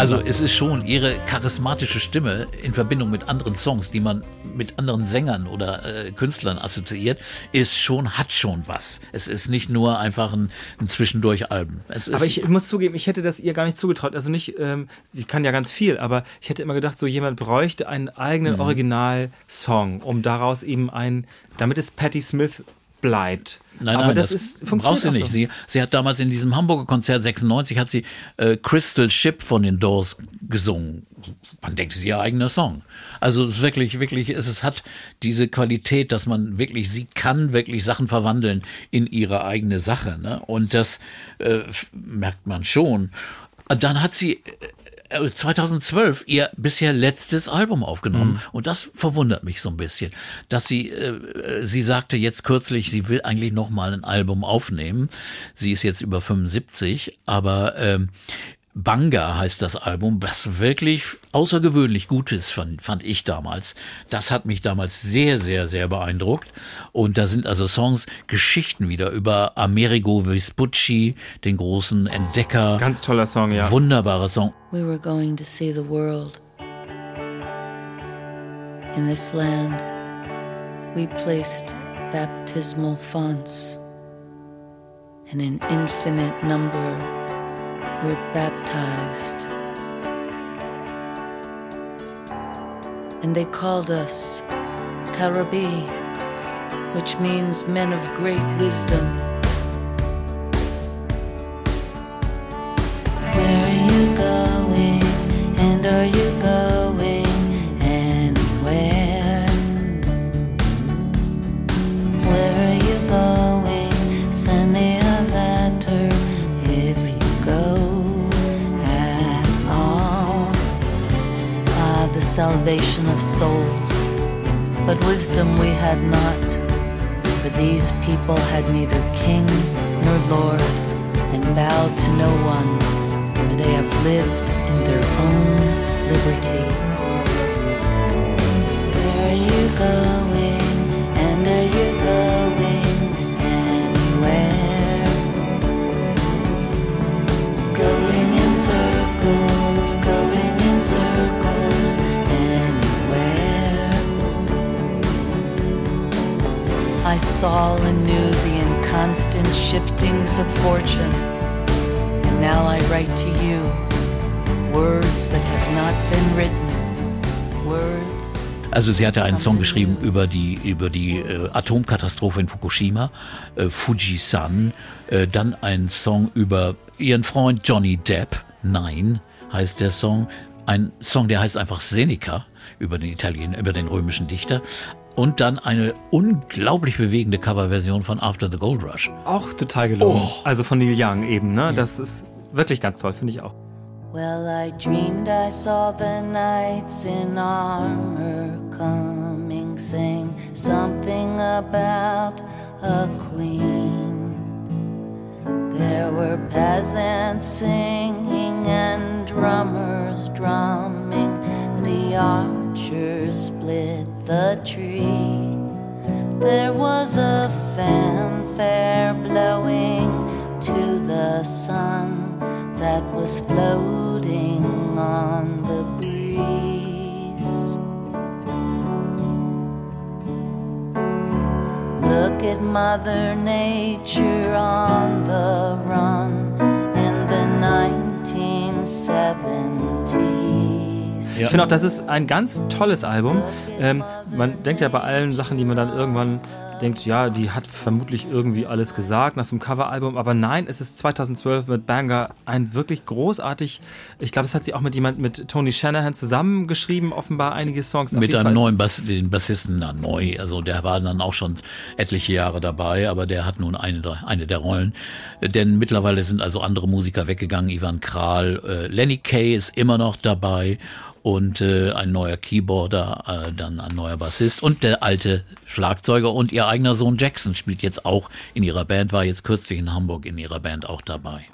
Also es ist schon ihre charismatische Stimme in Verbindung mit anderen Songs, die man mit anderen Sängern oder äh, Künstlern assoziiert, ist schon, hat schon was. Es ist nicht nur einfach ein, ein Zwischendurch-Album. Es ist- Aber ich muss zugeben, ich hätte das ihr gar nicht zugetraut. Also nicht, ähm, sie kann ja ganz viel, aber ich hätte immer gedacht, so jemand bräuchte einen eigenen Mhm. Originalsong, um daraus eben ein, damit es Patti Smith bleibt. Nein, aber nein, das, das, ist funktioniert brauchst du nicht. So. Sie, sie hat damals in diesem Hamburger Konzert 96 hat sie äh, Crystal Ship von den Doors gesungen. Man denkt, es ist ihr eigener Song. Also es ist wirklich, wirklich, es, es hat diese Qualität, dass man wirklich, sie kann wirklich Sachen verwandeln in ihre eigene Sache. Ne? Und das äh, merkt man schon. Dann hat sie äh, 2012 ihr bisher letztes Album aufgenommen und das verwundert mich so ein bisschen, dass sie äh, äh, sie sagte jetzt kürzlich, sie will eigentlich noch mal ein Album aufnehmen. Sie ist jetzt über 75, aber ähm, Banga heißt das Album, was wirklich außergewöhnlich gut ist, fand, fand ich damals. Das hat mich damals sehr, sehr, sehr beeindruckt. Und da sind also Songs, Geschichten wieder über Amerigo Vespucci, den großen Entdecker. Ganz toller Song, ja. Wunderbarer Song. We were going to see the world. In this land, we placed baptismal fonts, and in infinite number were baptized. And they called us Karabi, which means men of great wisdom. Where are you going? And are you going salvation of souls. But wisdom we had not, for these people had neither king nor lord, and bowed to no one, for they have lived in their own liberty. Write to you words that have not been written, words. Also sie hatte einen Song geschrieben über die über die äh, Atomkatastrophe in Fukushima, äh, Fuji-san, äh, dann ein Song über ihren Freund Johnny Depp, Nein heißt der Song, ein Song, der heißt einfach Seneca über den Italiener, über den römischen Dichter und dann eine unglaublich bewegende Coverversion von After the Gold Rush. Auch total gelungen. Oh. Also von Neil Young eben, ne? Das ist wirklich ganz toll, finde ich auch. Well, I dreamed I saw the knights in armor coming, saying something about a queen. There were peasants singing and drummers drumming. The archers split the tree. There was a fanfare blowing to the sun that was floating on the breeze. Look at Mother Nature on the run in the 1970s. Ich finde auch, das ist ein ganz tolles Album. Ähm, man denkt ja bei allen Sachen, die man dann irgendwann denkt, ja, die hat vermutlich irgendwie alles gesagt nach dem Coveralbum, aber nein, es ist 2012 mit Banger. Ein wirklich großartig, ich glaube, es hat sie auch mit jemand, mit Tony Shanahan zusammengeschrieben, offenbar einige Songs. Mit einem neuen Bass, den Bassisten, na, neu, also der war dann auch schon etliche Jahre dabei, aber der hat nun eine, eine der Rollen, denn mittlerweile sind also andere Musiker weggegangen, Ivan Kral, äh, Lenny Kay ist immer noch dabei und äh, ein neuer Keyboarder, äh, dann ein neuer Bassist und der alte Schlagzeuger und ihr eigener Sohn Jackson spielt jetzt auch in ihrer Band, war jetzt kürzlich in Hamburg in ihrer Band auch dabei.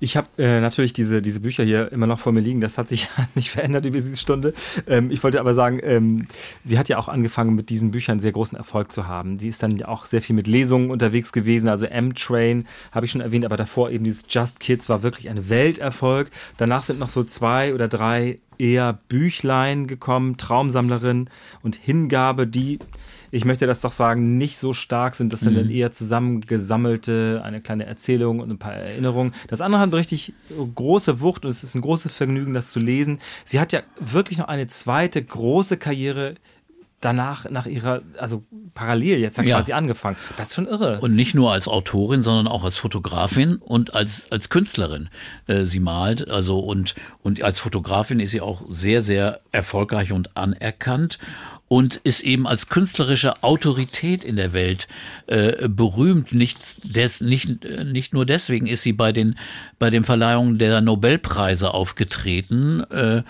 Ich habe äh, natürlich diese, diese Bücher hier immer noch vor mir liegen. Das hat sich (laughs) nicht verändert über diese Stunde. Ähm, ich wollte aber sagen, ähm, sie hat ja auch angefangen, mit diesen Büchern sehr großen Erfolg zu haben. Sie ist dann auch sehr viel mit Lesungen unterwegs gewesen. Also M-Train habe ich schon erwähnt, aber davor eben dieses Just Kids war wirklich ein Welterfolg. Danach sind noch so zwei oder drei eher Büchlein gekommen, Traumsammlerin und Hingabe, die ich möchte das doch sagen, nicht so stark sind. Das sind mhm. dann eher zusammengesammelte, eine kleine Erzählung und ein paar Erinnerungen. Das andere hat richtig große Wucht und es ist ein großes Vergnügen, das zu lesen. Sie hat ja wirklich noch eine zweite große Karriere danach nach ihrer, also parallel jetzt ja quasi angefangen. Das ist schon irre. Und nicht nur als Autorin, sondern auch als Fotografin und als, als Künstlerin. Äh, sie malt, also und, und als Fotografin ist sie auch sehr, sehr erfolgreich und anerkannt und ist eben als künstlerische Autorität in der Welt äh, berühmt. Nicht, des, nicht, nicht nur deswegen ist sie bei den bei den Verleihungen der Nobelpreise aufgetreten. Äh,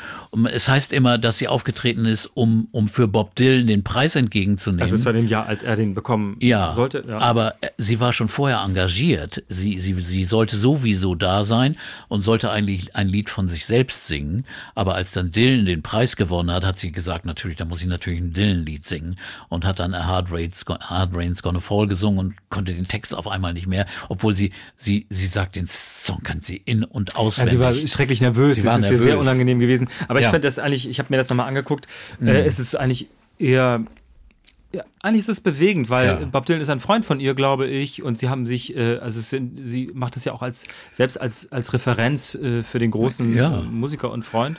es heißt immer, dass sie aufgetreten ist, um, um für Bob Dylan den Preis entgegenzunehmen. Also war dem Jahr, als er den bekommen ja, sollte. Ja, aber sie war schon vorher engagiert. Sie, sie, sie sollte sowieso da sein und sollte eigentlich ein Lied von sich selbst singen. Aber als dann Dylan den Preis gewonnen hat, hat sie gesagt, natürlich, da muss ich natürlich ein Dylan-Lied singen und hat dann A Hard, Rain's, Hard Rain's Gonna Fall gesungen und konnte den Text auf einmal nicht mehr, obwohl sie, sie, sie sagt, den Song kann sie in- und auswendig. Ja, sie war schrecklich nervös, sie das war nervös. sehr unangenehm gewesen. Aber ja. ich finde das eigentlich, ich habe mir das nochmal angeguckt, mhm. äh, es ist eigentlich eher ja, eigentlich ist es bewegend, weil ja. Bob Dylan ist ein Freund von ihr, glaube ich, und sie haben sich, äh, also sind, sie macht das ja auch als selbst als als Referenz äh, für den großen ja. Musiker und Freund.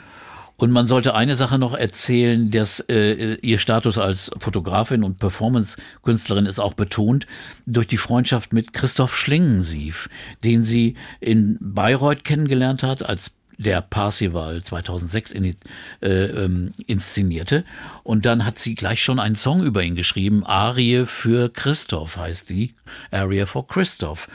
Und man sollte eine Sache noch erzählen, dass äh, ihr Status als Fotografin und Performance-Künstlerin ist auch betont durch die Freundschaft mit Christoph Schlingensief, den sie in Bayreuth kennengelernt hat als der Parsival 2006 in, äh, ähm, inszenierte. Und dann hat sie gleich schon einen Song über ihn geschrieben. Arie für Christoph heißt die. Area for Christoph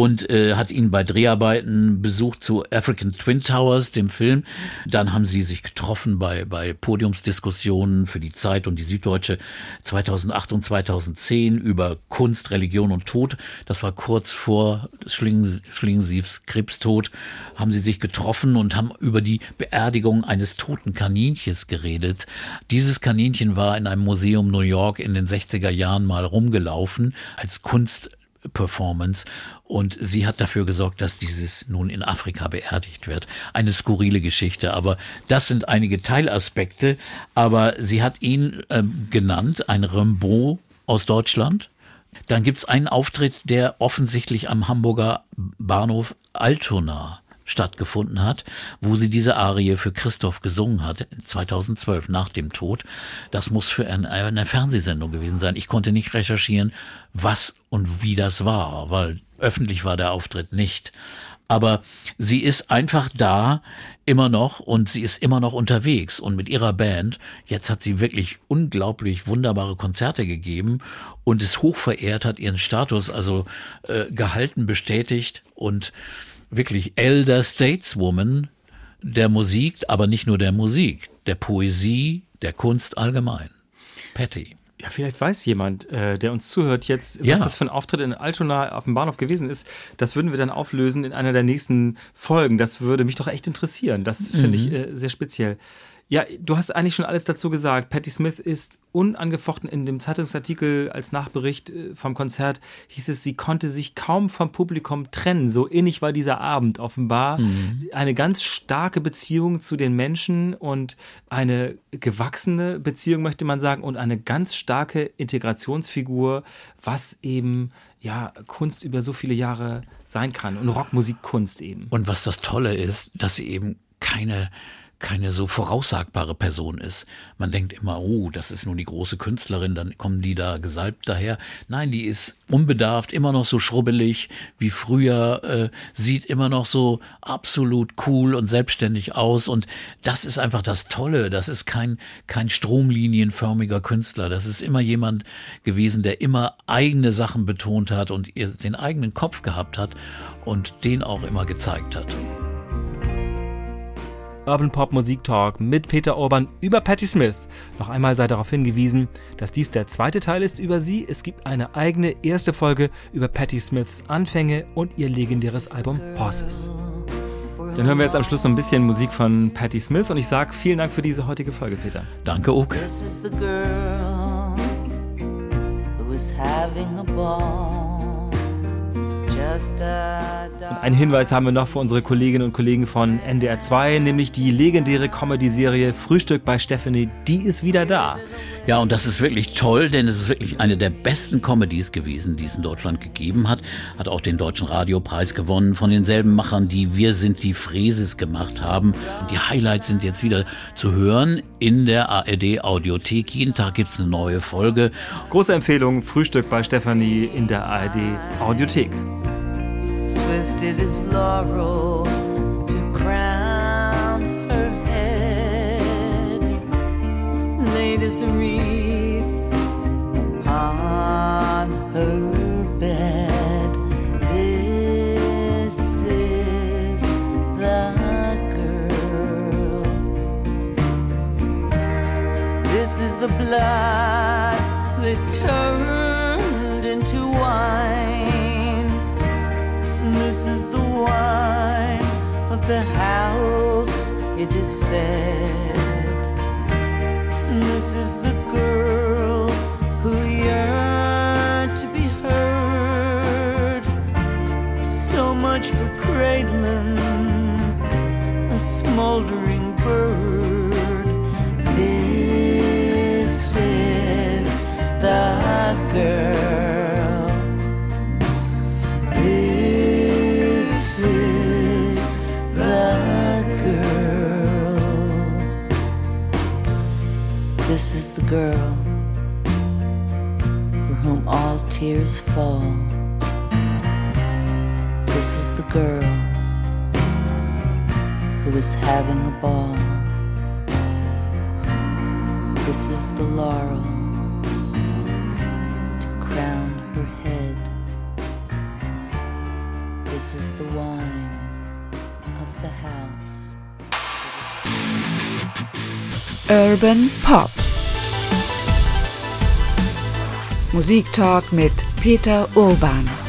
und äh, hat ihn bei Dreharbeiten besucht zu African Twin Towers, dem Film. Dann haben sie sich getroffen bei, bei Podiumsdiskussionen für die Zeit und die Süddeutsche 2008 und 2010 über Kunst, Religion und Tod. Das war kurz vor Schling, Schlingensiefs Krebstod. Haben sie sich getroffen und haben über die Beerdigung eines toten Kaninchens geredet. Dieses Kaninchen war in einem Museum New York in den 60er Jahren mal rumgelaufen als Kunst Performance und sie hat dafür gesorgt, dass dieses nun in Afrika beerdigt wird. Eine skurrile Geschichte, aber das sind einige Teilaspekte. Aber sie hat ihn äh, genannt, ein Rimbaud aus Deutschland. Dann gibt's einen Auftritt, der offensichtlich am Hamburger Bahnhof Altona stattgefunden hat, wo sie diese Arie für Christoph gesungen hat, 2012 nach dem Tod. Das muss für eine, eine Fernsehsendung gewesen sein. Ich konnte nicht recherchieren, was und wie das war, weil öffentlich war der Auftritt nicht. Aber sie ist einfach da immer noch und sie ist immer noch unterwegs und mit ihrer Band. Jetzt hat sie wirklich unglaublich wunderbare Konzerte gegeben und ist hoch verehrt, hat ihren Status also äh, gehalten, bestätigt und wirklich Elder Stateswoman der Musik, aber nicht nur der Musik, der Poesie, der Kunst allgemein. Patty. Ja, vielleicht weiß jemand, äh, der uns zuhört jetzt, was Ja. das für ein Auftritt in Altona auf dem Bahnhof gewesen ist. Das würden wir dann auflösen in einer der nächsten Folgen. Das würde mich doch echt interessieren. Das finde ich äh, sehr speziell. Ja, du hast eigentlich schon alles dazu gesagt. Patti Smith ist unangefochten in dem Zeitungsartikel als Nachbericht äh, vom Konzert hieß es, sie konnte sich kaum vom Publikum trennen. So innig war dieser Abend offenbar. Eine ganz starke Beziehung zu den Menschen und eine gewachsene Beziehung, möchte man sagen, und eine ganz starke Integrationsfigur, was eben ja Kunst über so viele Jahre sein kann und Rockmusik Kunst eben. Und was das Tolle ist, dass sie eben keine keine so voraussagbare Person ist. Man denkt immer, oh, das ist nun die große Künstlerin, dann kommen die da gesalbt daher. Nein, die ist unbedarft, immer noch so schrubbelig wie früher, äh, sieht immer noch so absolut cool und selbstständig aus. Und das ist einfach das Tolle. Das ist kein, kein stromlinienförmiger Künstler. Das ist immer jemand gewesen, der immer eigene Sachen betont hat und den eigenen Kopf gehabt hat und den auch immer gezeigt hat. Urban Pop Musik Talk mit Peter Urban über Patti Smith. Noch einmal sei darauf hingewiesen, dass dies der zweite Teil ist über sie. Es gibt eine eigene erste Folge über Patti Smiths Anfänge und ihr legendäres Album Horses. Dann hören wir jetzt am Schluss noch ein bisschen Musik von Patti Smith und ich sage vielen Dank für diese heutige Folge, Peter. Danke, Uke. This is the girl who is having a ball. Und einen Hinweis haben wir noch für unsere Kolleginnen und Kollegen von NDR 2, nämlich die legendäre Comedy-Serie Frühstück bei Stephanie, die ist wieder da. Ja, und das ist wirklich toll, denn es ist wirklich eine der besten Comedies gewesen, die es in Deutschland gegeben hat. Hat auch den Deutschen Radiopreis gewonnen von denselben Machern, die Wir sind die Fräses gemacht haben. Und die Highlights sind jetzt wieder zu hören in der ARD Audiothek. Jeden Tag gibt's eine neue Folge. Große Empfehlung, Frühstück bei Stephanie in der ARD Audiothek. twisted his laurel laid his wreath upon her bed. This is the girl. This is the blood that turned into wine. This is the wine of the house, it is said. Having a ball. This is the laurel to crown her head. This is the wine of the house. Urban Pop. Musiktalk mit Peter Urban.